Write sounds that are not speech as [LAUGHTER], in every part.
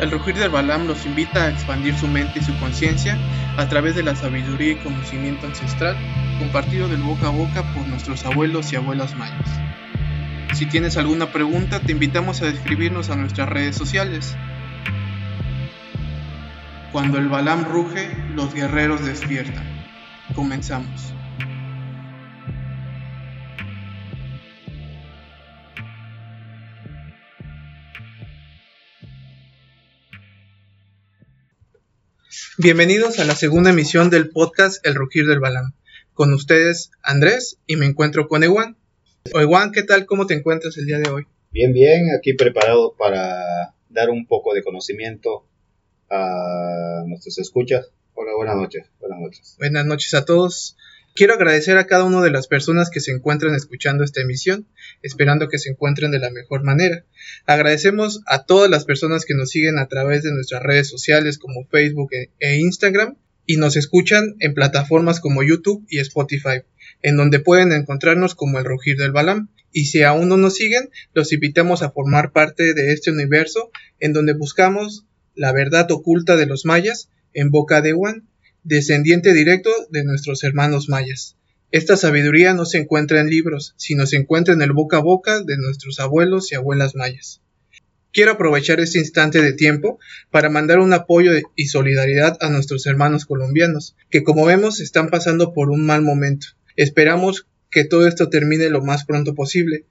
El rugir del Balam los invita a expandir su mente y su conciencia a través de la sabiduría y conocimiento ancestral compartido del boca a boca por nuestros abuelos y abuelas mayas. Si tienes alguna pregunta, te invitamos a escribirnos a nuestras redes sociales. Cuando el Balam ruge, los guerreros despiertan. Comenzamos. Bienvenidos a la segunda emisión del podcast El Rugir del Balam. Con ustedes Andrés y me encuentro con Ewan. Ewan, ¿qué tal? ¿Cómo te encuentras el día de hoy? Bien, bien, aquí preparado para dar un poco de conocimiento a nuestros escuchas. Hola, buenas noches. Buenas noches. Buenas noches a todos. Quiero agradecer a cada una de las personas que se encuentran escuchando esta emisión, esperando que se encuentren de la mejor manera. Agradecemos a todas las personas que nos siguen a través de nuestras redes sociales como Facebook e, e Instagram y nos escuchan en plataformas como YouTube y Spotify, en donde pueden encontrarnos como el Rugir del Balam. Y si aún no nos siguen, los invitamos a formar parte de este universo en donde buscamos la verdad oculta de los mayas en boca de Juan descendiente directo de nuestros hermanos mayas. Esta sabiduría no se encuentra en libros, sino se encuentra en el boca a boca de nuestros abuelos y abuelas mayas. Quiero aprovechar este instante de tiempo para mandar un apoyo y solidaridad a nuestros hermanos colombianos, que como vemos están pasando por un mal momento. Esperamos que todo esto termine lo más pronto posible.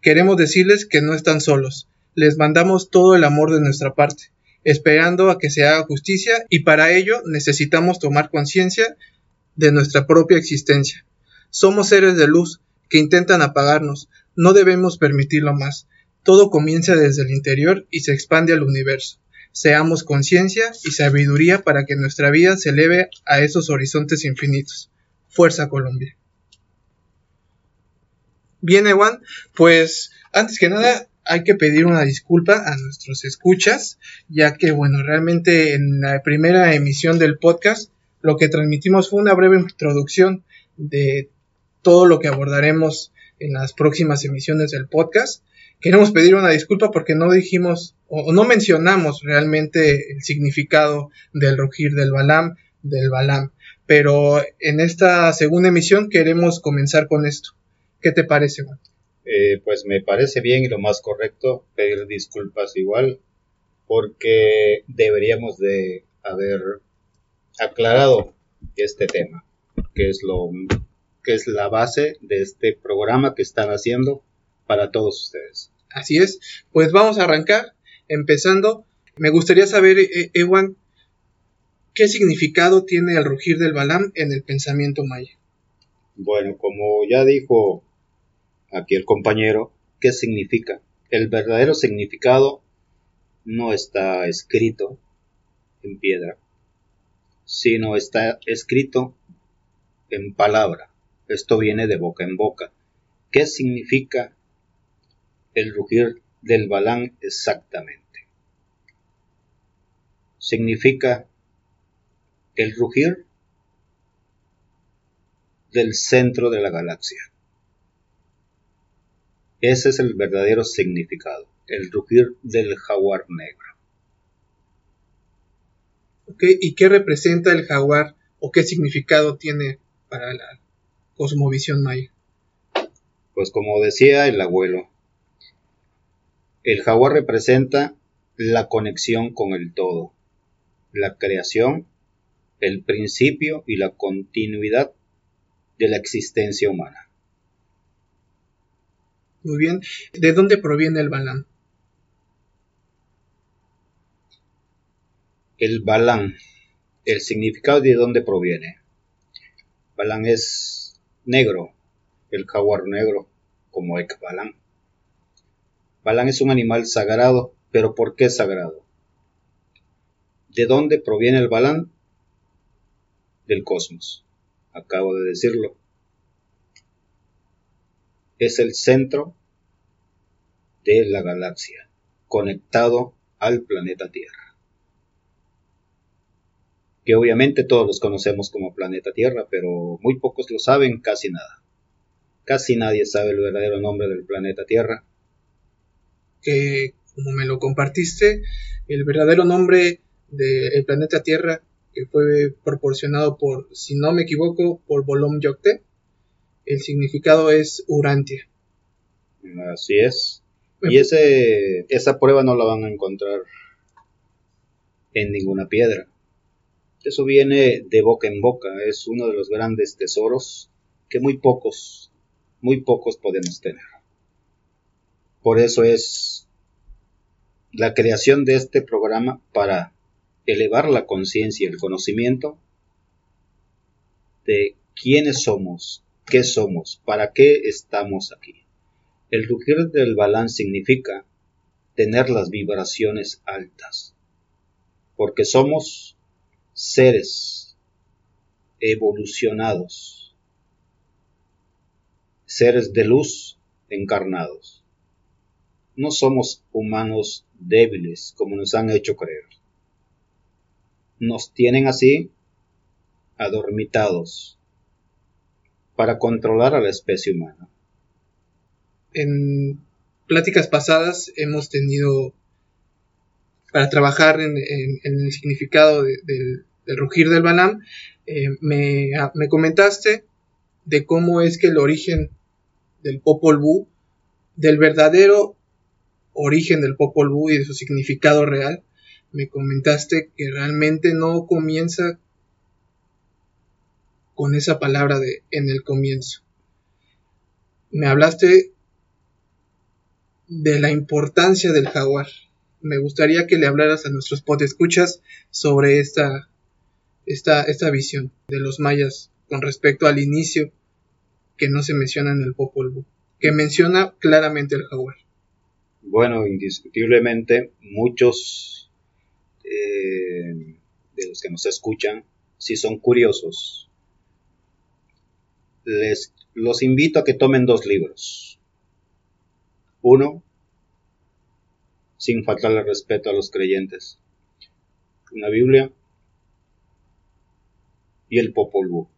Queremos decirles que no están solos. Les mandamos todo el amor de nuestra parte esperando a que se haga justicia y para ello necesitamos tomar conciencia de nuestra propia existencia. Somos seres de luz que intentan apagarnos, no debemos permitirlo más. Todo comienza desde el interior y se expande al universo. Seamos conciencia y sabiduría para que nuestra vida se eleve a esos horizontes infinitos. Fuerza Colombia. Bien, Ewan, pues antes que nada hay que pedir una disculpa a nuestros escuchas, ya que, bueno, realmente en la primera emisión del podcast lo que transmitimos fue una breve introducción de todo lo que abordaremos en las próximas emisiones del podcast. Queremos pedir una disculpa porque no dijimos o no mencionamos realmente el significado del rugir del Balam, del Balam. Pero en esta segunda emisión queremos comenzar con esto. ¿Qué te parece, Juan? Eh, pues me parece bien y lo más correcto pedir disculpas igual, porque deberíamos de haber aclarado este tema, que es lo que es la base de este programa que están haciendo para todos ustedes. Así es, pues vamos a arrancar empezando. Me gustaría saber, eh, Ewan, ¿qué significado tiene el rugir del Balam en el pensamiento maya? Bueno, como ya dijo aquí el compañero, ¿qué significa? El verdadero significado no está escrito en piedra, sino está escrito en palabra. Esto viene de boca en boca. ¿Qué significa el rugir del balán exactamente? Significa el rugir del centro de la galaxia. Ese es el verdadero significado, el rugir del jaguar negro. ¿Y qué representa el jaguar o qué significado tiene para la cosmovisión maya? Pues como decía el abuelo, el jaguar representa la conexión con el todo, la creación, el principio y la continuidad de la existencia humana. Muy bien. ¿De dónde proviene el balán? El balán. El significado de dónde proviene. Balán es negro, el jaguar negro, como Ekbalán. Balán es un animal sagrado, pero ¿por qué sagrado? ¿De dónde proviene el balán? Del cosmos. Acabo de decirlo es el centro de la galaxia, conectado al planeta Tierra. Que obviamente todos los conocemos como planeta Tierra, pero muy pocos lo saben, casi nada. Casi nadie sabe el verdadero nombre del planeta Tierra. Que, como me lo compartiste, El verdadero nombre del planeta Tierra, que fue proporcionado por, si no me equivoco, por Bolom Yokte, el significado es Urantia. Así es. Y ese, esa prueba no la van a encontrar en ninguna piedra. Eso viene de boca en boca, es uno de los grandes tesoros que muy pocos, muy pocos podemos tener. Por eso es la creación de este programa para elevar la conciencia y el conocimiento de quiénes somos, qué somos, para qué estamos aquí. El rugir del balán significa tener las vibraciones altas, porque somos seres evolucionados, seres de luz encarnados. No somos humanos débiles como nos han hecho creer. Nos tienen así adormitados para controlar a la especie humana. En pláticas pasadas hemos tenido para trabajar en, el significado del, rugir del Banam, eh, me, comentaste de cómo es que el origen del Popol Vuh, del verdadero origen del Popol Vuh y de su significado real, me comentaste que realmente no comienza con esa palabra de en el comienzo. Me hablaste de la importancia del jaguar. Me gustaría que le hablaras a nuestros podescuchas sobre esta, esta, esta visión de los mayas con respecto al inicio que no se menciona en el Popol Vuh, que menciona claramente el jaguar. Bueno, indiscutiblemente muchos eh, de los que nos escuchan, si son curiosos, les los invito a que tomen dos libros. Uno, sin faltarle respeto a los creyentes. Una Biblia y el Popol Vuh.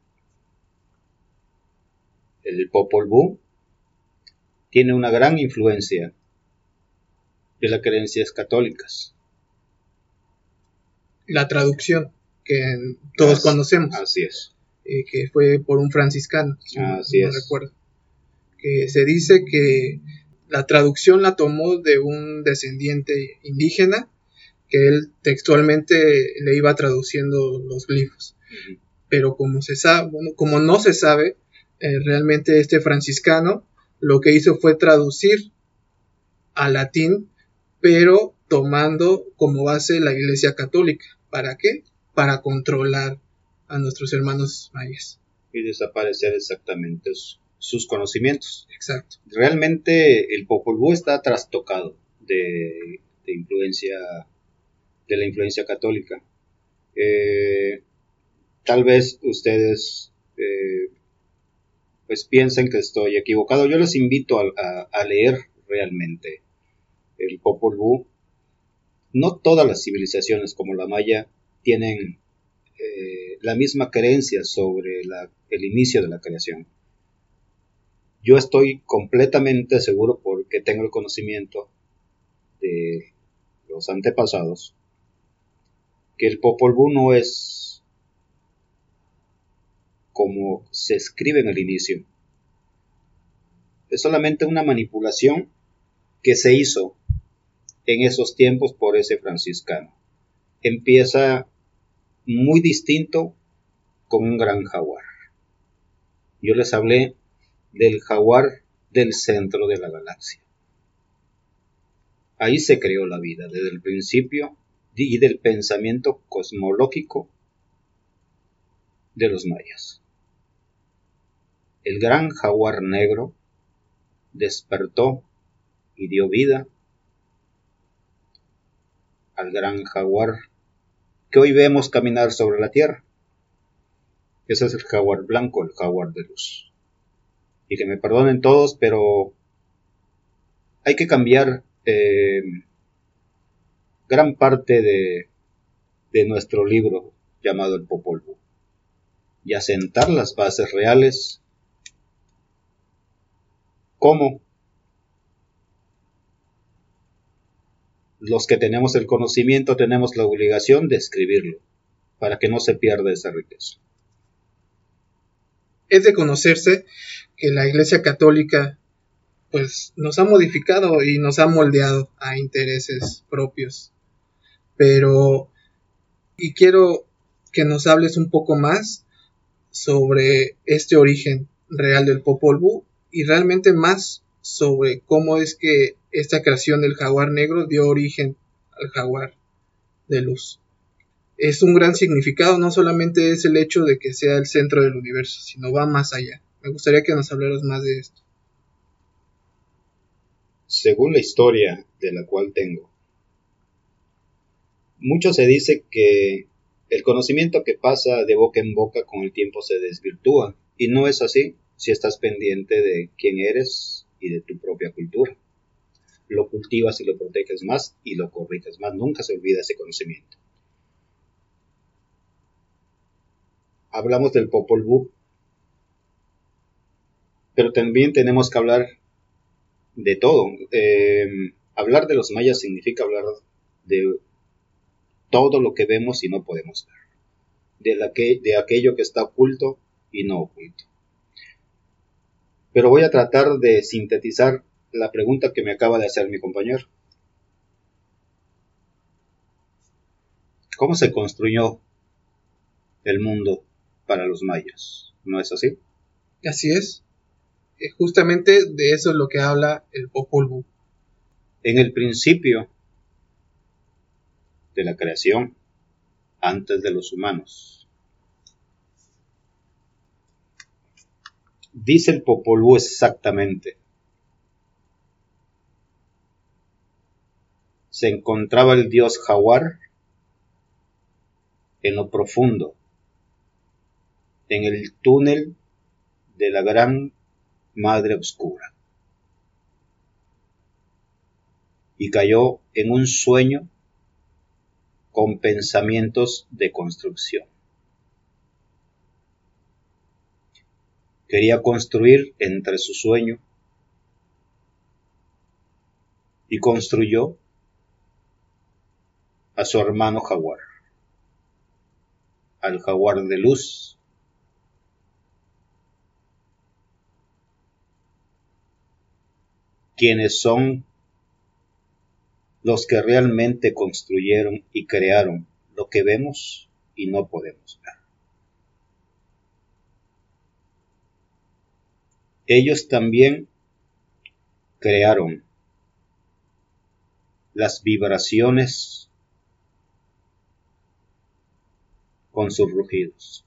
El Popol Vuh tiene una gran influencia de las creencias católicas. La traducción que todos conocemos. Así es. Eh, que fue por un franciscano, así es. recuerdo. Que se dice que la traducción la tomó de un descendiente indígena que él textualmente le iba traduciendo los glifos. Pero como se sabe, como no se sabe, eh, realmente este franciscano lo que hizo fue traducir al latín, pero tomando como base la Iglesia Católica. ¿Para qué? Para controlar a nuestros hermanos mayas. Y desaparecer exactamente sus conocimientos. Exacto. Realmente el Popol Vuh está trastocado de, influencia, de la influencia católica. Eh, tal vez ustedes eh, pues piensen que estoy equivocado. Yo les invito a, leer realmente el Popol Vuh. No todas las civilizaciones como la maya tienen eh, la misma creencia sobre el inicio de la creación. Yo estoy completamente seguro porque tengo el conocimiento de los antepasados que el Popol Vuh no es como se escribe en el inicio. Es solamente una manipulación que se hizo en esos tiempos por ese franciscano. Empieza muy distinto con un gran jaguar. Yo les hablé del jaguar del centro de la galaxia. Ahí se creó la vida desde el principio y del pensamiento cosmológico de los mayas. El gran jaguar negro despertó y dio vida al gran jaguar que hoy vemos caminar sobre la tierra. Ese es el jaguar blanco, el jaguar de luz y que me perdonen todos, pero hay que cambiar eh, gran parte de, de nuestro libro llamado El Popol Vuh y asentar las bases reales. ¿Cómo? Los que tenemos el conocimiento tenemos la obligación de escribirlo para que no se pierda esa riqueza. Es de conocerse que la Iglesia Católica pues nos ha modificado y nos ha moldeado a intereses propios. Pero y quiero que nos hables un poco más sobre este origen real del Popol Vuh y realmente más sobre cómo es que esta creación del jaguar negro dio origen al jaguar de luz. Es un gran significado, no solamente es el hecho de que sea el centro del universo, sino va más allá. Me gustaría que nos hablaras más de esto. Según la historia de la cual tengo, mucho se dice que el conocimiento que pasa de boca en boca con el tiempo se desvirtúa, y no es así si estás pendiente de quién eres y de tu propia cultura. Lo cultivas y lo proteges más y lo corriges más, nunca se olvida ese conocimiento. Hablamos del Popol Vuh, pero también tenemos que hablar de todo. Eh, hablar de los mayas significa hablar de todo lo que vemos y no podemos ver, de, de aquello que está oculto y no oculto. Pero voy a tratar de sintetizar la pregunta que me acaba de hacer mi compañero. ¿Cómo se construyó el mundo para los mayas? ¿No es así? Así es. Eh, justamente de eso es lo que habla el Popol Vuh. En el principio de la creación, antes de los humanos, Dice el Popol Vuh exactamente. Se encontraba el dios jaguar en lo profundo, en el túnel de la gran madre oscura. Y cayó en un sueño con pensamientos de construcción. quería construir entre su sueño y construyó a su hermano jaguar, al jaguar de luz, quienes son los que realmente construyeron y crearon lo que vemos y no podemos ver. Ellos también crearon las vibraciones con sus rugidos.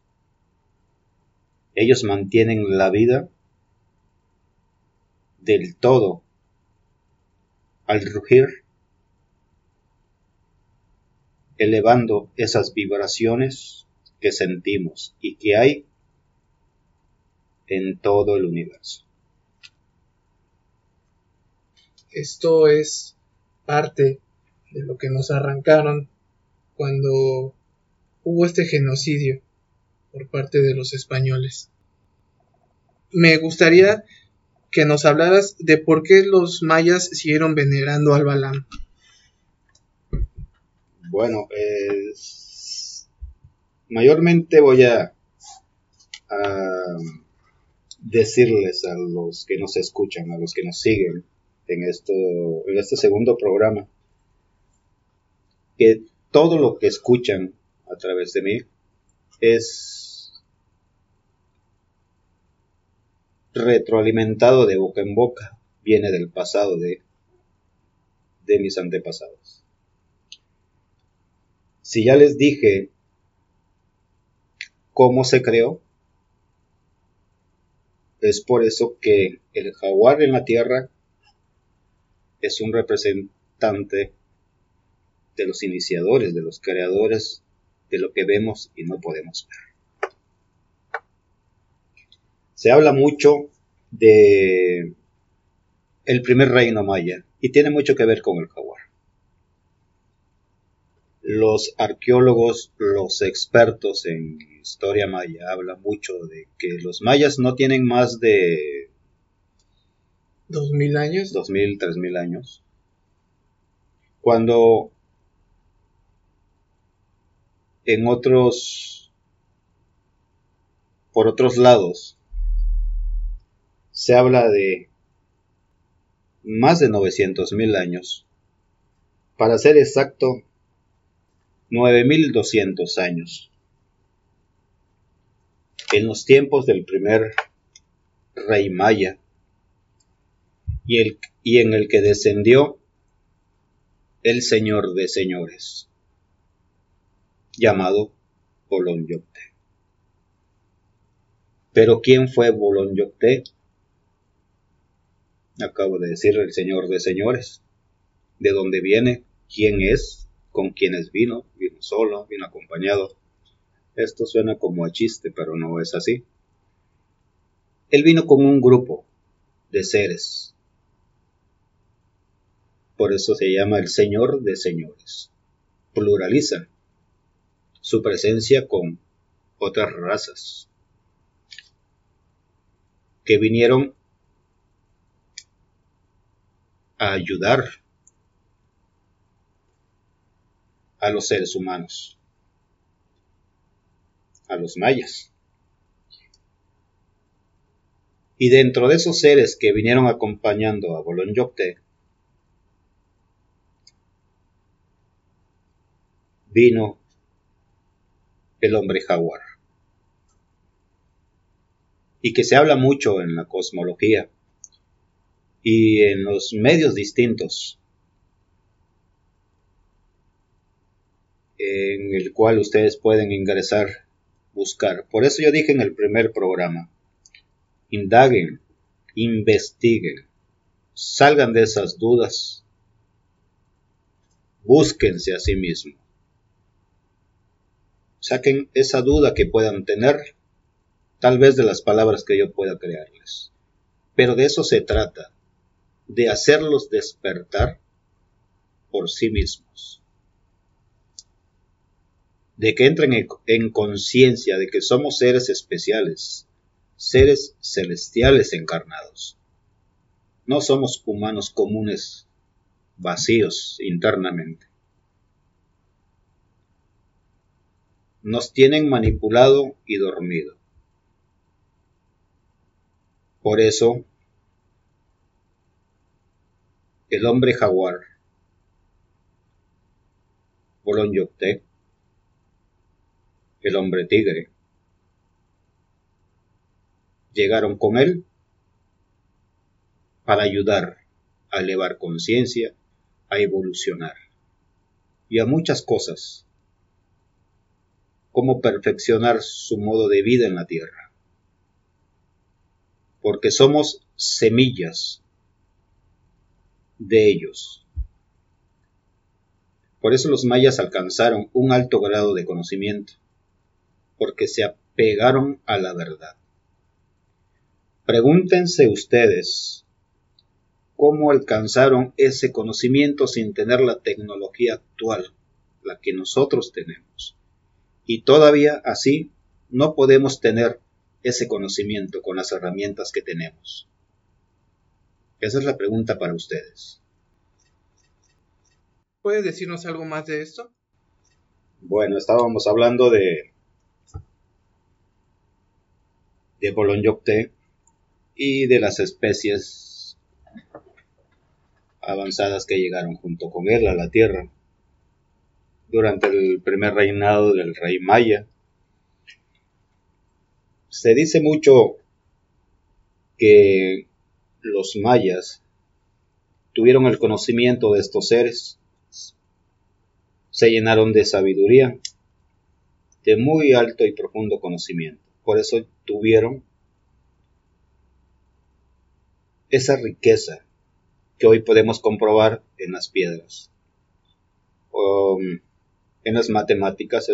Ellos mantienen la vida del todo al rugir, elevando esas vibraciones que sentimos y que hay en todo el universo. Esto es parte de lo que nos arrancaron cuando hubo este genocidio por parte de los españoles. Me gustaría que nos hablaras de por qué los mayas siguieron venerando al Balam. Bueno, mayormente voy a, a decirles a los que nos escuchan, a los que nos siguen en, esto, en este segundo programa, que todo lo que escuchan a través de mí es retroalimentado de boca en boca, viene del pasado de, de mis antepasados. Si ya les dije cómo se creó, es por eso que el jaguar en la Tierra es un representante de los iniciadores, de los creadores de lo que vemos y no podemos ver. Se habla mucho de el primer reino maya y tiene mucho que ver con el jaguar los arqueólogos, los expertos en historia maya hablan mucho de que los mayas no tienen más de... ¿Dos mil años? Dos mil, tres mil años. Cuando en otros, por otros lados, se habla de más de 900.000 años. Para ser exacto, 9.200 años. En los tiempos del primer rey maya y, el, y en el que descendió el señor de señores, llamado Bolón Pero ¿quién fue Bolón Acabo de decir el Señor de señores. ¿De dónde viene? ¿Quién es? ¿Con quiénes vino? ¿Vino solo? ¿Vino acompañado? Esto suena como a chiste, pero no es así. Él vino con un grupo de seres. Por eso se llama el Señor de señores. Pluraliza su presencia con otras razas que vinieron ayudar a los seres humanos, a los mayas. Y dentro de esos seres que vinieron acompañando a Bolón vino el hombre jaguar. Y que se habla mucho en la cosmología y en los medios distintos en el cual ustedes pueden ingresar, buscar. Por eso yo dije en el primer programa, indaguen, investiguen, salgan de esas dudas, búsquense a sí mismos. Saquen esa duda que puedan tener, tal vez de las palabras que yo pueda crearles. Pero de eso se trata, de hacerlos despertar por sí mismos. De que entren en, conciencia de que somos seres especiales, seres celestiales encarnados. No somos humanos comunes vacíos internamente. Nos tienen manipulado y dormido. Por eso el hombre jaguar, Bolón el hombre tigre, llegaron con él para ayudar a elevar conciencia, a evolucionar y a muchas cosas, como perfeccionar su modo de vida en la tierra. Porque somos semillas de ellos. Por eso los mayas alcanzaron un alto grado de conocimiento, porque se apegaron a la verdad. Pregúntense ustedes cómo alcanzaron ese conocimiento sin tener la tecnología actual, la que nosotros tenemos. Y todavía así no podemos tener ese conocimiento con las herramientas que tenemos. Esa es la pregunta para ustedes. ¿Puedes decirnos algo más de esto? Bueno, estábamos hablando de de Bolonyocte y de las especies avanzadas que llegaron junto con él a la Tierra durante el primer reinado del rey Maya. Se dice mucho que los mayas tuvieron el conocimiento de estos seres, se llenaron de sabiduría, de muy alto y profundo conocimiento. Por eso tuvieron esa riqueza que hoy podemos comprobar en las piedras, um, en las matemáticas,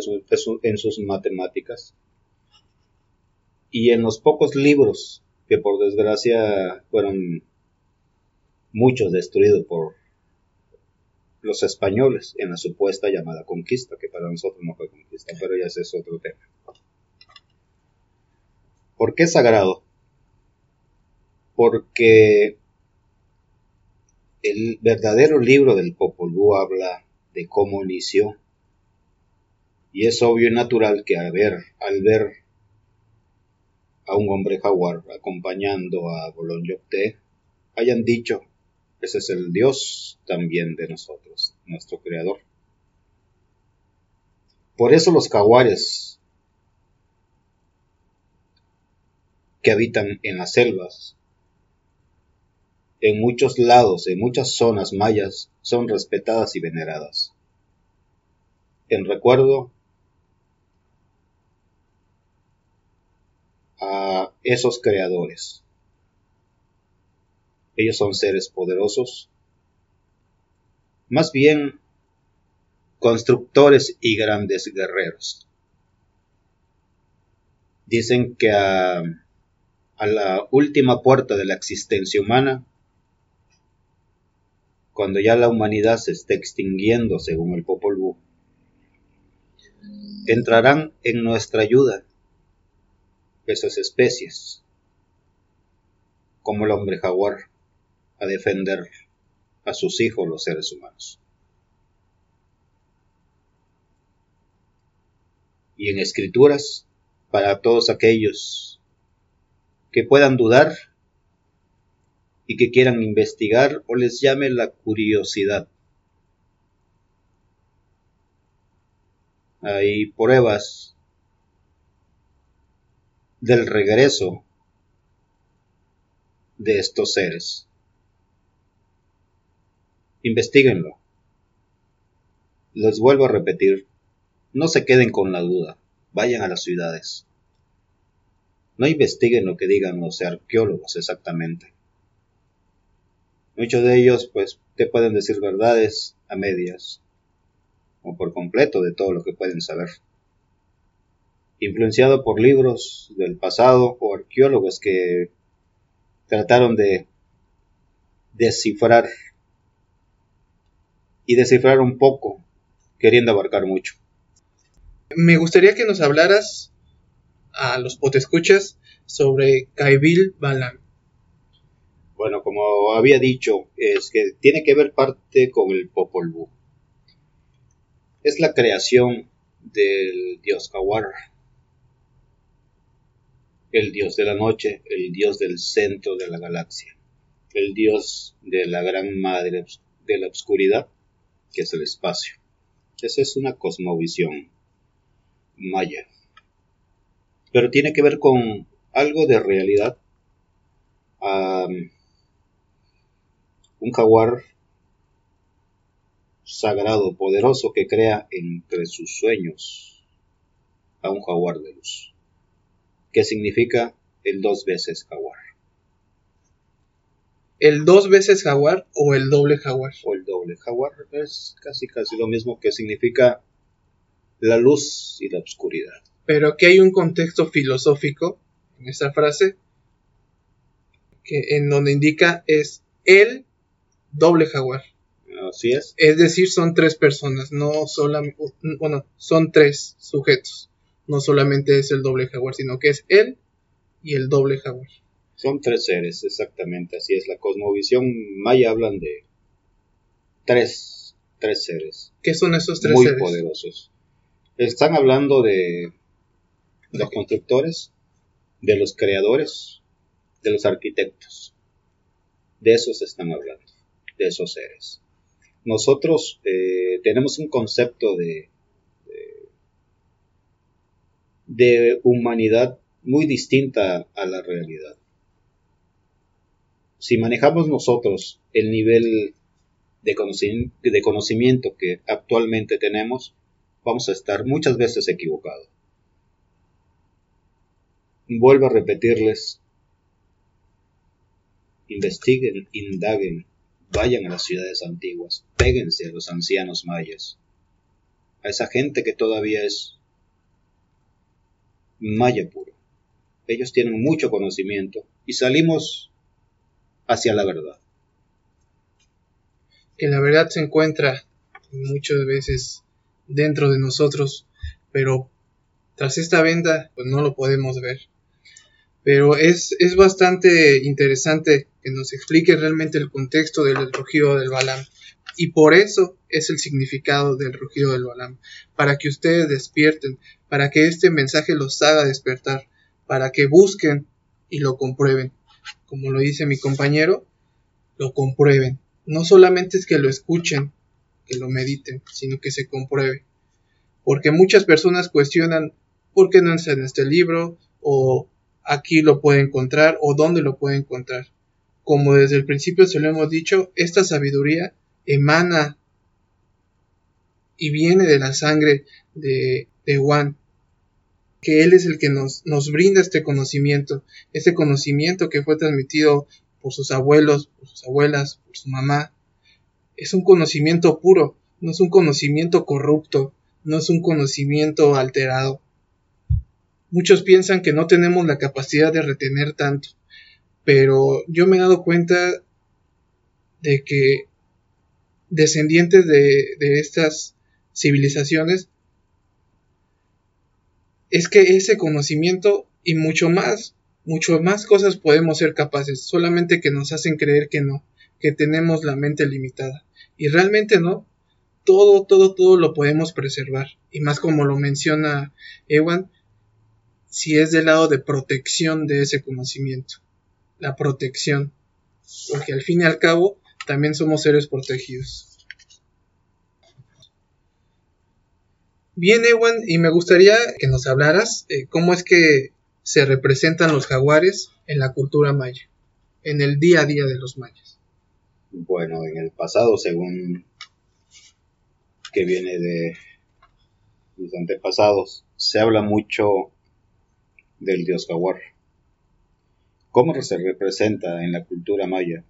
en sus matemáticas, y en los pocos libros que por desgracia fueron muchos destruidos por los españoles en la supuesta llamada conquista, que para nosotros no fue conquista, pero ya ese es otro tema. ¿Por qué sagrado? Porque El verdadero libro del Popol Vuh habla de cómo inició. Y es obvio y natural que al ver, al ver a un hombre jaguar acompañando a Bolonyocte, hayan dicho, ese es el Dios también de nosotros, nuestro Creador. Por eso los jaguares que habitan en las selvas, en muchos lados, en muchas zonas mayas, son respetadas y veneradas. En recuerdo a esos creadores. Ellos son seres poderosos, más bien constructores y grandes guerreros. Dicen que a, la última puerta de la existencia humana, cuando ya la humanidad se esté extinguiendo según el Popol Vuh, entrarán en nuestra ayuda esas especies, como el hombre jaguar, a defender a sus hijos los seres humanos. Y en escrituras, para todos aquellos que puedan dudar y que quieran investigar o les llame la curiosidad. Hay pruebas del regreso de estos seres. Investíguenlo. Les vuelvo a repetir, no se queden con la duda, vayan a las ciudades. No investiguen lo que digan los arqueólogos exactamente. Muchos de ellos pues te pueden decir verdades a medias o por completo de todo lo que pueden saber influenciado por libros del pasado o arqueólogos que trataron de descifrar y descifrar un poco, queriendo abarcar mucho. Me gustaría que nos hablaras a los potescuchas sobre Kaibil Balan. Bueno, como había dicho, es que tiene que ver parte con el Popol Vuh. Es la creación del dios Kawar, el dios de la noche, el dios del centro de la galaxia, el dios de la gran madre de la oscuridad, que es el espacio. Esa es una cosmovisión maya. Pero tiene que ver con algo de realidad. un jaguar sagrado, poderoso, que crea entre sus sueños a un jaguar de luz que significa el dos veces jaguar. ¿El dos veces jaguar o el doble jaguar? O el doble jaguar es casi casi lo mismo que significa la luz y la oscuridad. Pero aquí hay un contexto filosófico en esta frase que en donde indica es el doble jaguar. Así es. Es decir, son tres personas, no solamente, bueno, son tres sujetos no solamente es el doble jaguar, sino que es él y el doble jaguar. Son tres seres, exactamente, así es. La cosmovisión maya hablan de tres, tres seres. ¿Qué son esos tres muy seres? Muy poderosos. Están hablando de los constructores, de los creadores, de los arquitectos. De esos están hablando, de esos seres. Nosotros eh, tenemos un concepto de de humanidad muy distinta a la realidad. Si manejamos nosotros el nivel de, conocimiento que actualmente tenemos, vamos a estar muchas veces equivocados. Vuelvo a repetirles, investiguen, indaguen, vayan a las ciudades antiguas, péguense a los ancianos mayas, a esa gente que todavía es maya puro. Ellos tienen mucho conocimiento y salimos hacia la verdad. Que la verdad se encuentra muchas veces dentro de nosotros, pero tras esta venda pues no lo podemos ver. Pero es, es bastante interesante que nos explique realmente el contexto del rugido del Balam. Y por eso es el significado del rugido del Balam, para que ustedes despierten, para que este mensaje los haga despertar, para que busquen y lo comprueben. Como lo dice mi compañero, lo comprueben. No solamente es que lo escuchen, que lo mediten, sino que se compruebe. Porque muchas personas cuestionan por qué no está en este libro, o aquí lo puede encontrar, o dónde lo puede encontrar. Como desde el principio se lo hemos dicho, esta sabiduría emana y viene de la sangre de, de Juan, que Él es el que nos, nos brinda este conocimiento, este conocimiento que fue transmitido por sus abuelos, por sus abuelas, por su mamá. Es un conocimiento puro, no es un conocimiento corrupto, no es un conocimiento alterado. Muchos piensan que no tenemos la capacidad de retener tanto, pero yo me he dado cuenta de que descendientes de, de estas civilizaciones es que ese conocimiento y mucho más, mucho más cosas podemos ser capaces, solamente que nos hacen creer que no, que tenemos la mente limitada. Y realmente no, todo, todo, todo lo podemos preservar. Y más como lo menciona Ewan, si es del lado de protección de ese conocimiento. La protección. Porque al fin y al cabo, también somos seres protegidos. Bien, Ewan, y me gustaría que nos hablaras eh, cómo es que se representan los jaguares en la cultura maya, en el día a día de los mayas. Bueno, en el pasado, según que viene de mis antepasados, se habla mucho del dios jaguar. ¿Cómo se representa en la cultura maya?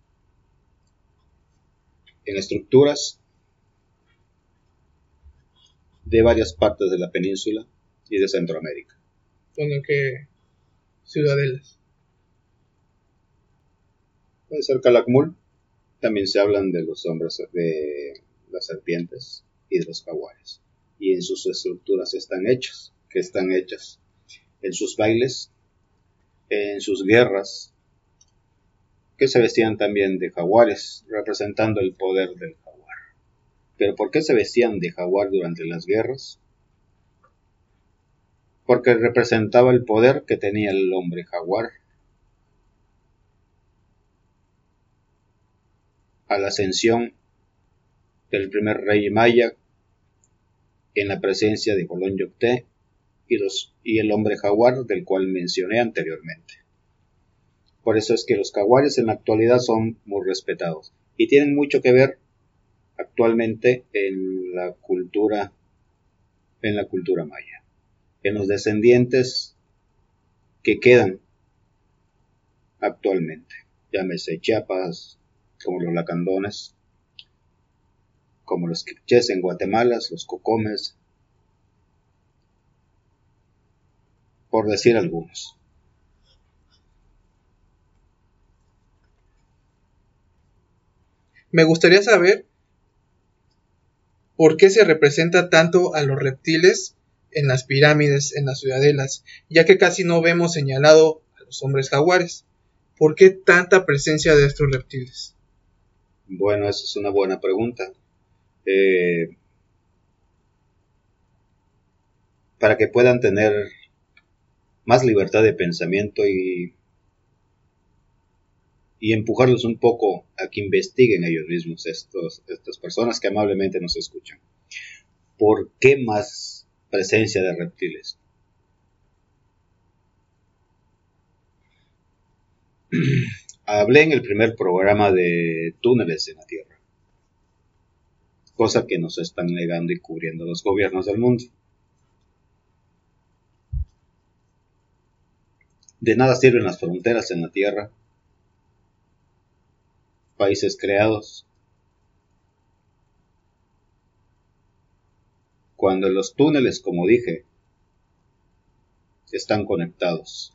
En estructuras de varias partes de la península y de Centroamérica. Bueno, que ciudadelas. Puede ser Calakmul. También se hablan de los hombres de las serpientes y de los jaguares. Y en sus estructuras están hechas, que están hechas en sus bailes, en sus guerras, que se vestían también de jaguares, representando el poder del jaguar. ¿Pero por qué se vestían de jaguar durante las guerras? Porque representaba el poder que tenía el hombre jaguar. A la ascensión del primer rey maya en la presencia de Colón Yocté y, y el hombre jaguar del cual mencioné anteriormente. Por eso es que los jaguares en la actualidad son muy respetados y tienen mucho que ver actualmente en la cultura en la cultura maya. En los descendientes que quedan actualmente llámese Chiapas como los lacandones como los quiches en Guatemala los cocomes por decir algunos. Me gustaría saber ¿Por qué se representa tanto a los reptiles en las pirámides, en las ciudadelas, ya que casi no vemos señalado a los hombres jaguares? ¿Por qué tanta presencia de estos reptiles? Bueno, esa es una buena pregunta. Eh, para que puedan tener más libertad de pensamiento y y empujarlos un poco a que investiguen ellos mismos, estas personas que amablemente nos escuchan. ¿Por qué más presencia de reptiles? [CLEARS THROAT] Hablé en el primer programa de túneles en la Tierra, cosa que nos están negando y cubriendo los gobiernos del mundo. De nada sirven las fronteras en la Tierra países creados. Cuando los túneles, como dije, están conectados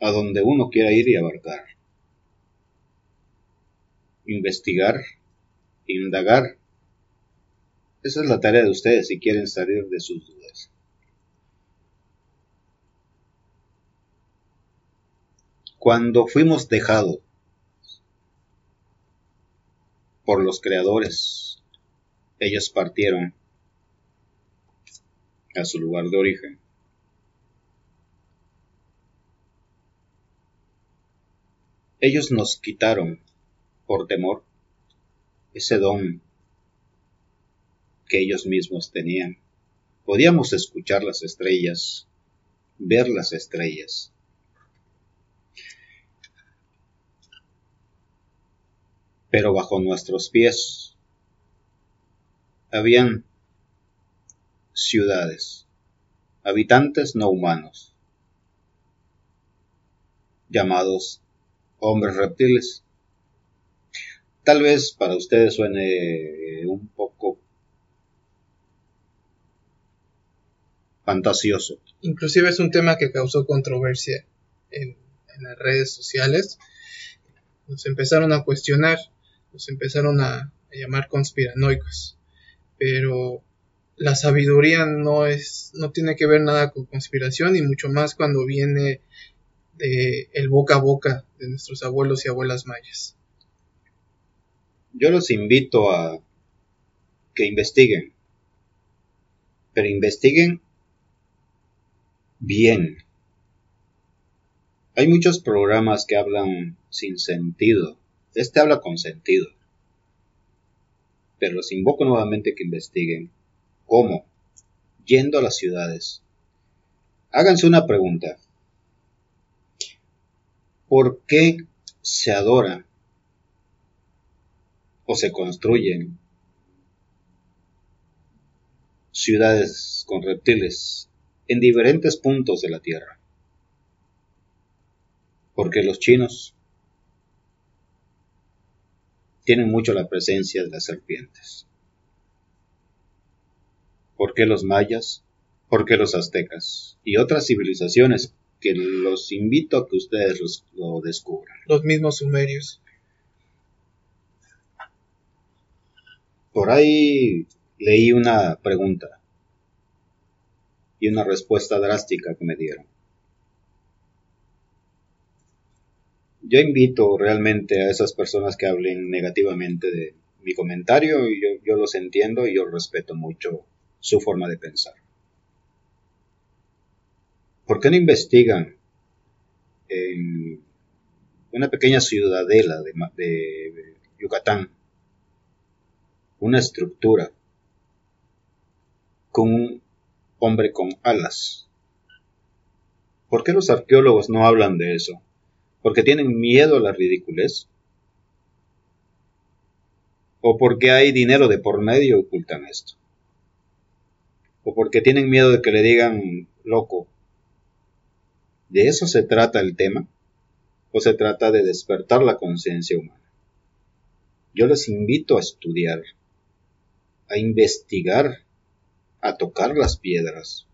a donde uno quiera ir y abarcar. Investigar, indagar. Esa es la tarea de ustedes si quieren salir de sus dudas. Cuando fuimos dejados por los creadores, ellos partieron a su lugar de origen. Ellos nos quitaron, por temor, ese don que ellos mismos tenían. Podíamos escuchar las estrellas, ver las estrellas. Pero bajo nuestros pies habían ciudades, habitantes no humanos, llamados hombres reptiles. Tal vez para ustedes suene un poco fantasioso. Inclusive es un tema que causó controversia en, las redes sociales. Nos empezaron a cuestionar, nos empezaron a, a llamar conspiranoicos. Pero la sabiduría no es, no tiene que ver nada con conspiración y mucho más cuando viene de el boca a boca de nuestros abuelos y abuelas mayas. Yo los invito a que investiguen, pero investiguen bien. Hay muchos programas que hablan sin sentido. Este habla con sentido. Pero los invoco nuevamente que investiguen ¿Cómo? Yendo a las ciudades. Háganse una pregunta. ¿Por qué se adora o se construyen ciudades con reptiles en diferentes puntos de la Tierra? Porque los chinos tienen mucho la presencia de las serpientes. ¿Por qué los mayas? ¿Por qué los aztecas? Y otras civilizaciones que los invito a que ustedes lo descubran. Los mismos sumerios. Por ahí leí una pregunta y una respuesta drástica que me dieron. Yo invito realmente a esas personas que hablen negativamente de mi comentario y yo, los entiendo y yo respeto mucho su forma de pensar. ¿Por qué no investigan en una pequeña ciudadela de, de Yucatán una estructura con un hombre con alas? ¿Por qué los arqueólogos no hablan de eso? ¿Porque tienen miedo a la ridiculez? ¿O porque hay dinero de por medio ocultan esto? o porque tienen miedo de que le digan loco. ¿De eso se trata el tema? ¿O se trata de despertar la conciencia humana? Yo les invito a estudiar, a investigar, a tocar las piedras,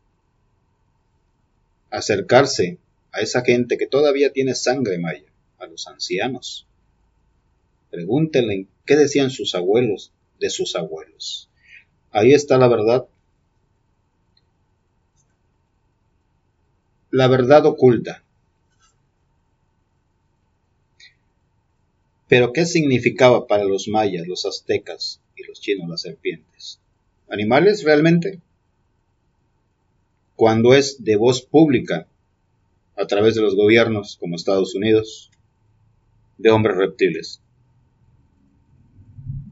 acercarse a esa gente que todavía tiene sangre maya, a los ancianos. Pregúntenle qué decían sus abuelos de sus abuelos. Ahí está la verdad la verdad oculta. Pero ¿qué significaba para los mayas, los aztecas y los chinos las serpientes? ¿Animales realmente? Cuando es de voz pública, a través de los gobiernos como Estados Unidos, de hombres reptiles.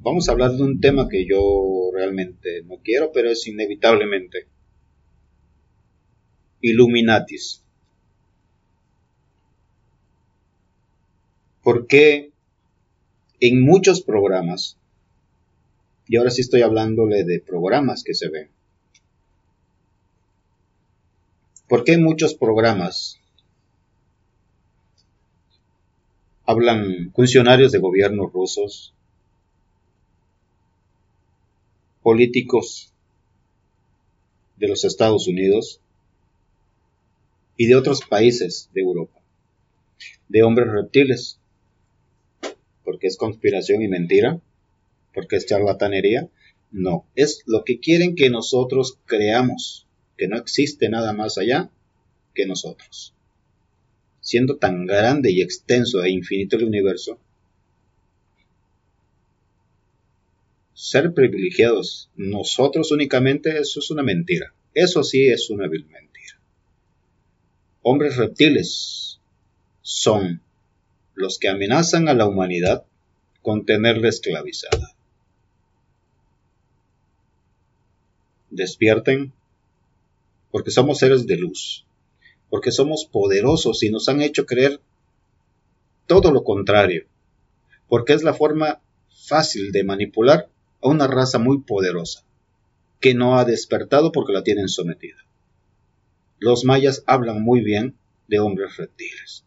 Vamos a hablar de un tema que yo realmente no quiero, pero es inevitablemente Illuminatis. Porque en muchos programas, y ahora sí estoy hablándole de programas que se ven, porque en muchos programas hablan funcionarios de gobiernos rusos, políticos de los Estados Unidos, y de otros países de Europa, de hombres reptiles, porque es conspiración y mentira, porque es charlatanería, no, es lo que quieren que nosotros creamos, que no existe nada más allá que nosotros. Siendo tan grande y extenso e infinito el universo, ser privilegiados nosotros únicamente, eso es una mentira. Eso sí es una vil mentira. Hombres reptiles son los que amenazan a la humanidad con tenerla esclavizada. Despierten porque somos seres de luz porque somos poderosos y nos han hecho creer todo lo contrario, porque es la forma fácil de manipular a una raza muy poderosa, que no ha despertado porque la tienen sometida. Los mayas hablan muy bien de hombres reptiles.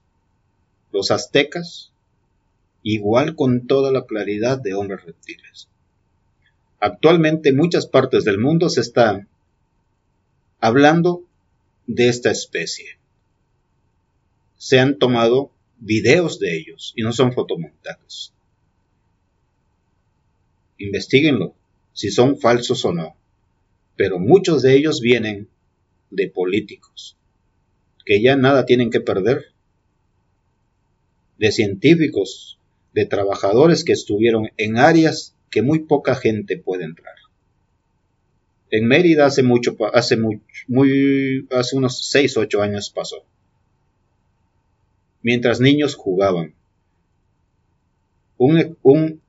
Los aztecas, igual con toda la claridad de hombres reptiles. Actualmente en muchas partes del mundo se están hablando de esta especie. Se han tomado videos de ellos y no son fotomontajes. Investíguenlo, si son falsos o no. Pero muchos de ellos vienen de políticos, que ya nada tienen que perder, de científicos, de trabajadores que estuvieron en áreas que muy poca gente puede entrar. En Mérida hace mucho, hace muy, muy, hace unos 6 o 8 años pasó. Mientras niños jugaban. Un, un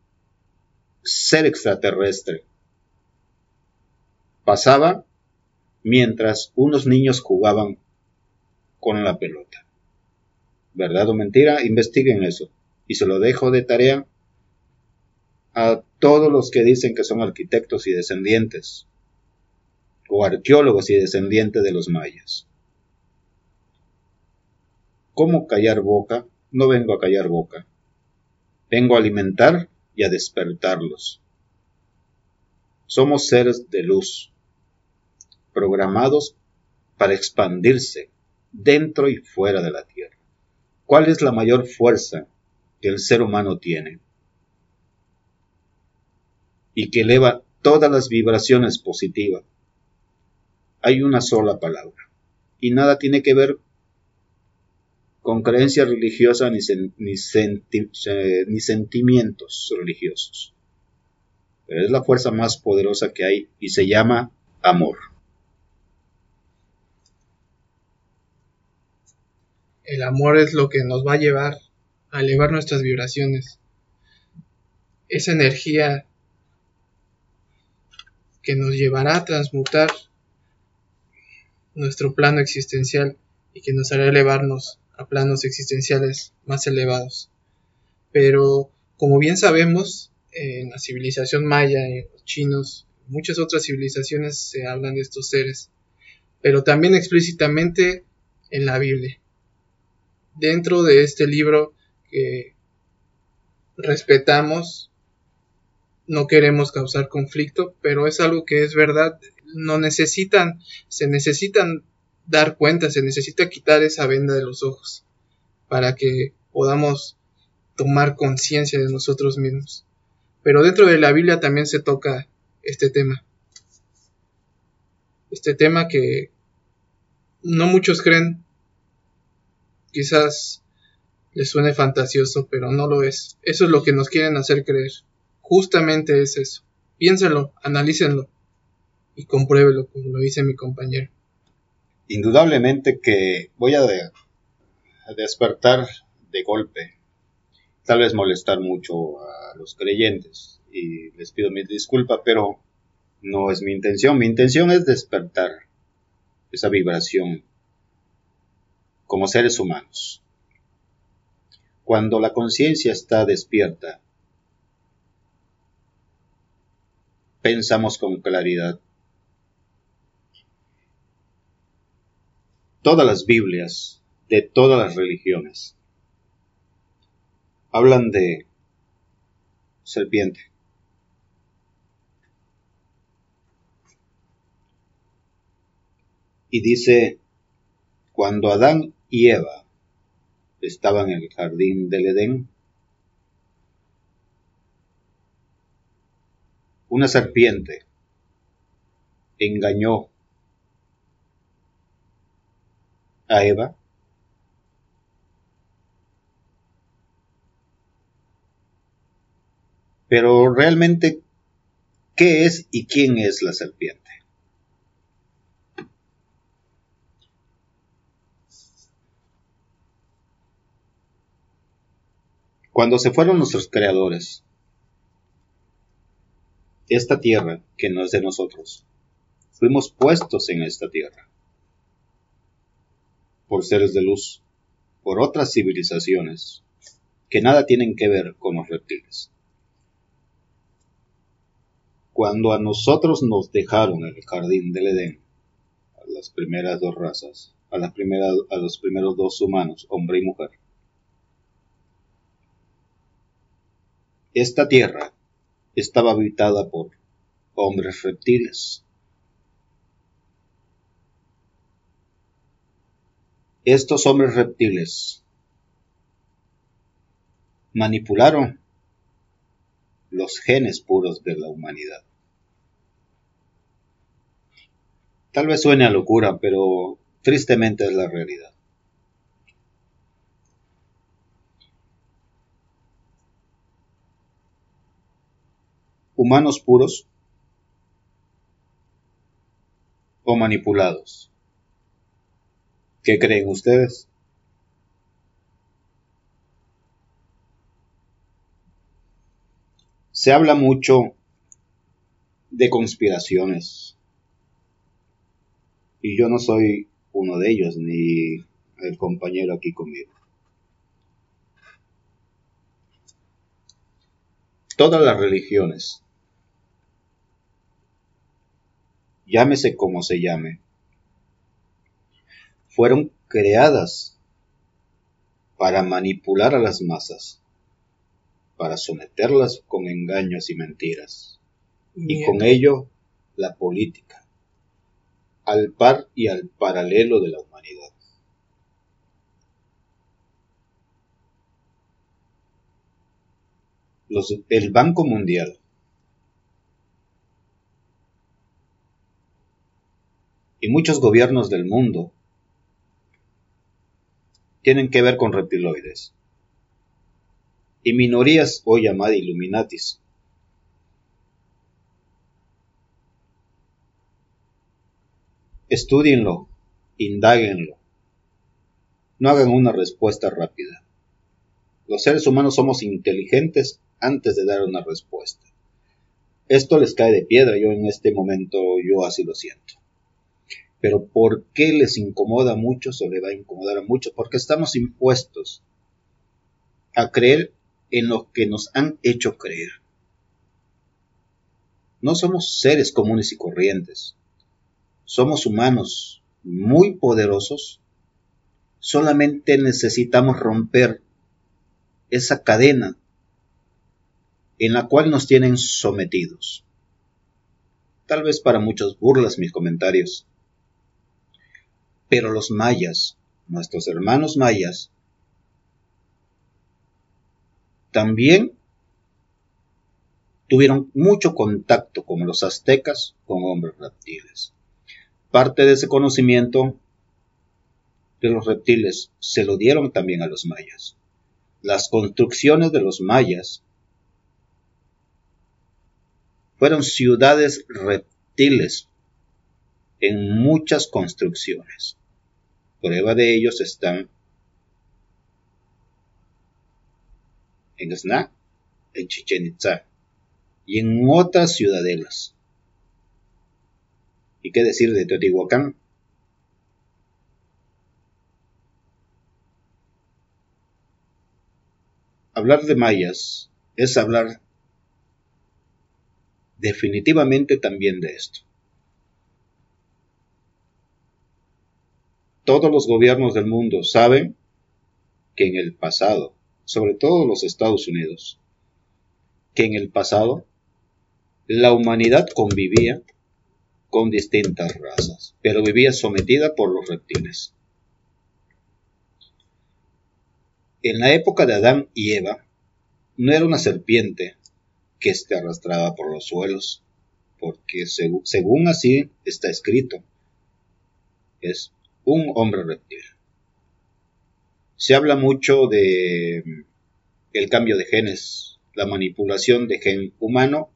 ser extraterrestre pasaba mientras unos niños jugaban con la pelota. ¿Verdad o mentira? Investiguen eso. Y se lo dejo de tarea a todos los que dicen que son arquitectos y descendientes o arqueólogos y descendientes de los mayas. ¿Cómo callar boca? No vengo a callar boca. Vengo a alimentar y a despertarlos. Somos seres de luz, programados para expandirse dentro y fuera de la Tierra. ¿Cuál es la mayor fuerza que el ser humano tiene? Y que eleva todas las vibraciones positivas hay una sola palabra. Y nada tiene que ver con creencias religiosas ni, ni sentimientos religiosos. Pero es la fuerza más poderosa que hay y se llama amor. El amor es lo que nos va a llevar a elevar nuestras vibraciones. Esa energía que nos llevará a transmutar nuestro plano existencial y que nos hará elevarnos a planos existenciales más elevados. Pero, como bien sabemos, en la civilización maya, en los chinos, muchas otras civilizaciones se hablan de estos seres, pero también explícitamente en la Biblia. Dentro de este libro que respetamos, no queremos causar conflicto, pero es algo que es verdad no necesitan, se necesitan dar cuenta, se necesita quitar esa venda de los ojos para que podamos tomar conciencia de nosotros mismos. Pero dentro de la Biblia también se toca este tema. Este tema que no muchos creen, quizás les suene fantasioso, pero no lo es. Eso es lo que nos quieren hacer creer. Justamente es eso. Piénsenlo, analícenlo y compruébelo, como lo dice mi compañero. Indudablemente que voy a, despertar de golpe, tal vez molestar mucho a los creyentes y les pido mi disculpa, pero no es mi intención. Mi intención es despertar esa vibración como seres humanos. Cuando la conciencia está despierta, pensamos con claridad, todas las Biblias de todas las religiones hablan de serpiente. Y dice, cuando Adán y Eva estaban en el jardín del Edén, una serpiente engañó a Eva Pero realmente, ¿qué es y quién es la serpiente? Cuando se fueron nuestros creadores, esta tierra que no es de nosotros, fuimos puestos en esta tierra por seres de luz, por otras civilizaciones que nada tienen que ver con los reptiles. Cuando a nosotros nos dejaron el jardín del Edén, a las primeras dos razas, a, los primeros dos humanos, hombre y mujer, esta tierra estaba habitada por hombres reptiles. Estos hombres reptiles manipularon los genes puros de la humanidad. Tal vez suene a locura, pero tristemente es la realidad. Humanos puros o manipulados. ¿Qué creen ustedes? Se habla mucho de conspiraciones. Y yo no soy uno de ellos, ni el compañero aquí conmigo. Todas las religiones, llámese como se llame, fueron creadas para manipular a las masas para someterlas con engaños y mentiras, y con ello la política, al par y al paralelo de la humanidad. el Banco Mundial y muchos gobiernos del mundo tienen que ver con reptiloides y minorías hoy llamadas Illuminatis. Estudienlo, indáguenlo. No hagan una respuesta rápida. Los seres humanos somos inteligentes antes de dar una respuesta. Esto les cae de piedra, yo en este momento yo así lo siento. Pero ¿por qué les incomoda mucho o le va a incomodar a muchos? Porque estamos impuestos a creer en lo que nos han hecho creer. No somos seres comunes y corrientes. Somos humanos muy poderosos. Solamente necesitamos romper esa cadena en la cual nos tienen sometidos. Tal vez para muchos burlas mis comentarios. Pero los mayas, nuestros hermanos mayas, también tuvieron mucho contacto como los aztecas con hombres reptiles. Parte de ese conocimiento de los reptiles se lo dieron también a los mayas. Las construcciones de los mayas fueron ciudades reptiles en muchas construcciones. Prueba de ellos están en Sna, en Chichen Itza y en otras ciudadelas. ¿Y qué decir de Teotihuacán? Hablar de mayas es hablar definitivamente también de esto. Todos los gobiernos del mundo saben que en el pasado sobre todo los Estados Unidos, que en el pasado la humanidad convivía con distintas razas, pero vivía sometida por los reptiles. En la época de Adán y Eva, no era una serpiente que esté arrastrada por los suelos, porque según así está escrito, es un hombre reptil. Se habla mucho de el cambio de genes, la manipulación de gen humano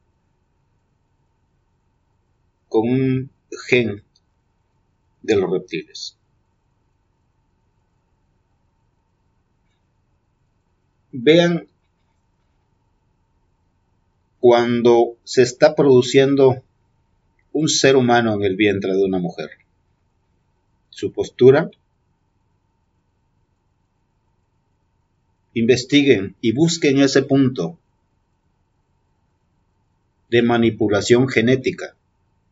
con un gen de los reptiles. Vean cuando se está produciendo un ser humano en el vientre de una mujer. Su postura investiguen y busquen ese punto de manipulación genética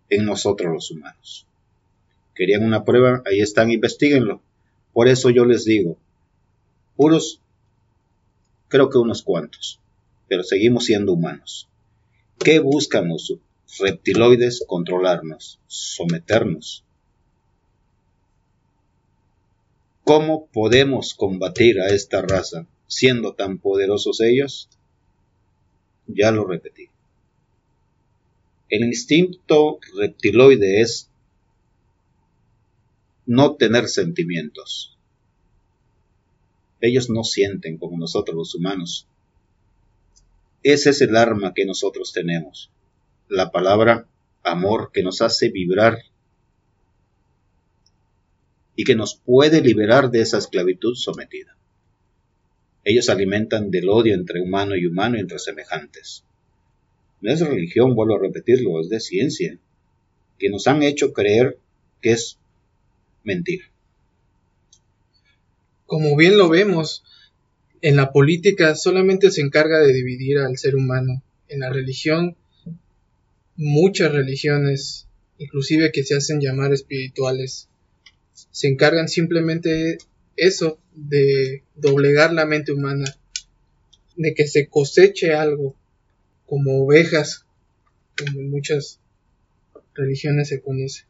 en nosotros los humanos. Querían una prueba, ahí están, investiguenlo. Por eso yo les digo, puros, creo que unos cuantos, pero seguimos siendo humanos. ¿Qué buscan los reptiloides? Controlarnos, someternos. ¿Cómo podemos combatir a esta raza? siendo tan poderosos ellos? Ya lo repetí. El instinto reptiloide es no tener sentimientos. Ellos no sienten como nosotros los humanos. Ese es el arma que nosotros tenemos. La palabra amor que nos hace vibrar y que nos puede liberar de esa esclavitud sometida. Ellos alimentan del odio entre humano y humano y entre semejantes. No es religión, vuelvo a repetirlo, es de ciencia, que nos han hecho creer que es mentira. Como bien lo vemos, en la política solamente se encarga de dividir al ser humano. En la religión, muchas religiones, inclusive que se hacen llamar espirituales, se encargan simplemente eso, de doblegar la mente humana, de que se coseche algo, como ovejas, como en muchas religiones se conoce.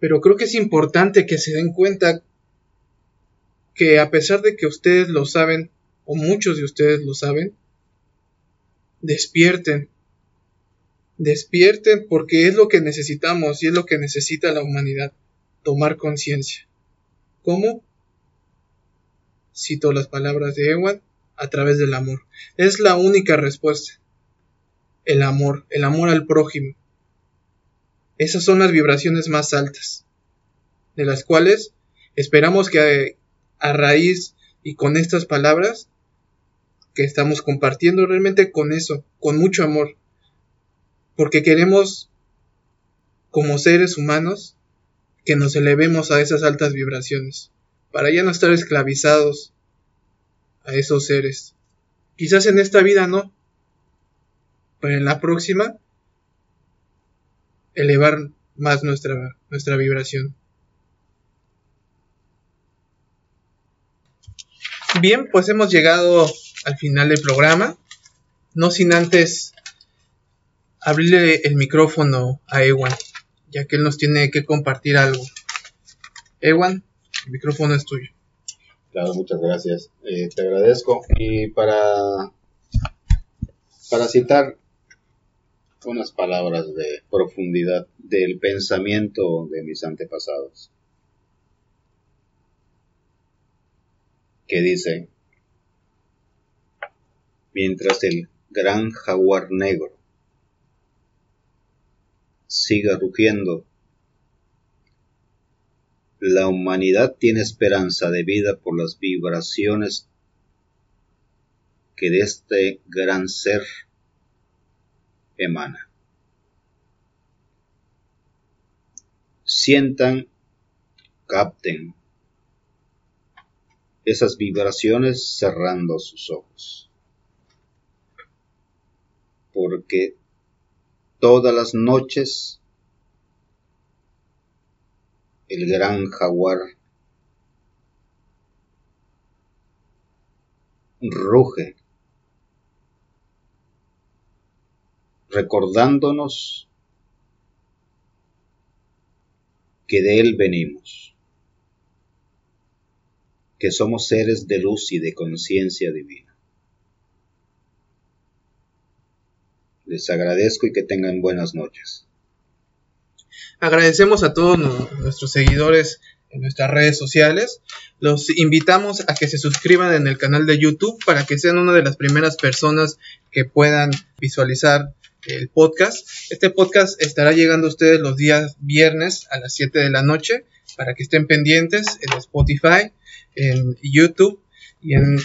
Pero creo que es importante que se den cuenta que a pesar de que ustedes lo saben, o muchos de ustedes lo saben, despierten. Despierten porque es lo que necesitamos y es lo que necesita la humanidad, tomar conciencia. ¿Cómo? Cito las palabras de Ewan a través del amor. Es la única respuesta. El amor, el amor al prójimo. Esas son las vibraciones más altas, de las cuales esperamos que a, raíz y con estas palabras que estamos compartiendo realmente con eso, con mucho amor, porque queremos como seres humanos que nos elevemos a esas altas vibraciones, para ya no estar esclavizados a esos seres. Quizás en esta vida no, pero en la próxima elevar más nuestra, nuestra vibración. Bien, pues hemos llegado al final del programa, no sin antes abrirle el micrófono a Ewan ya que él nos tiene que compartir algo. Ewan, el micrófono es tuyo. Claro, muchas gracias. Eh, te agradezco. Y para, para citar unas palabras de profundidad del pensamiento de mis antepasados, que dice, mientras el gran jaguar negro siga rugiendo. La humanidad tiene esperanza de vida por las vibraciones que de este gran ser emana. Sientan, capten esas vibraciones cerrando sus ojos. Porque todas las noches el gran jaguar ruge, recordándonos que de él venimos, que somos seres de luz y de conciencia divina. Les agradezco y que tengan buenas noches. Agradecemos a todos nuestros seguidores en nuestras redes sociales. Los invitamos a que se suscriban en el canal de YouTube para que sean una de las primeras personas que puedan visualizar el podcast. Este podcast estará llegando a ustedes los días viernes a las 7 de la noche para que estén pendientes en Spotify, en YouTube y en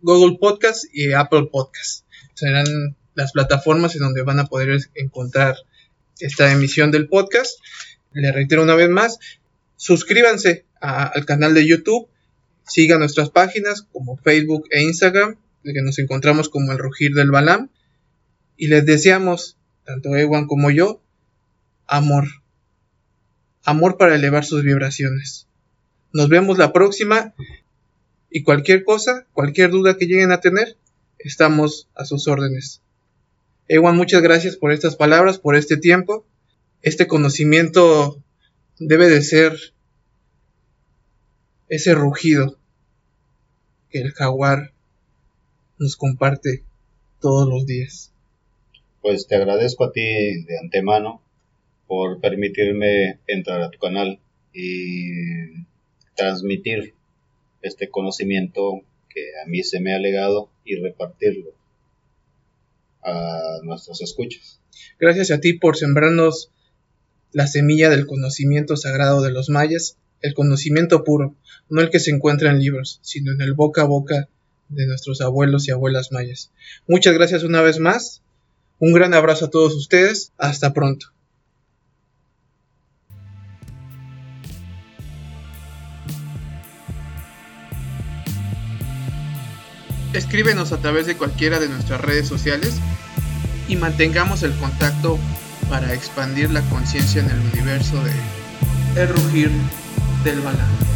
Google Podcast y Apple Podcast. Serán las plataformas en donde van a poder encontrar esta emisión del podcast. Le reitero una vez más, suscríbanse al canal de YouTube, sigan nuestras páginas como Facebook e Instagram, que nos encontramos como el Rugir del Balam, y les deseamos, tanto Ewan como yo, amor. Amor para elevar sus vibraciones. Nos vemos la próxima y cualquier cosa, cualquier duda que lleguen a tener, estamos a sus órdenes. Ewan, muchas gracias por estas palabras, por este tiempo. Este conocimiento debe de ser ese rugido que el jaguar nos comparte todos los días. Pues te agradezco a ti de antemano por permitirme entrar a tu canal y transmitir este conocimiento que a mí se me ha legado y repartirlo a nuestros. Gracias a ti por sembrarnos la semilla del conocimiento sagrado de los mayas, el conocimiento puro, no el que se encuentra en libros, sino en el boca a boca de nuestros abuelos y abuelas mayas. Muchas gracias una vez más, un gran abrazo a todos ustedes, hasta pronto. Escríbenos a través de cualquiera de nuestras redes sociales y mantengamos el contacto para expandir la conciencia en el universo de El Rugir del Balán.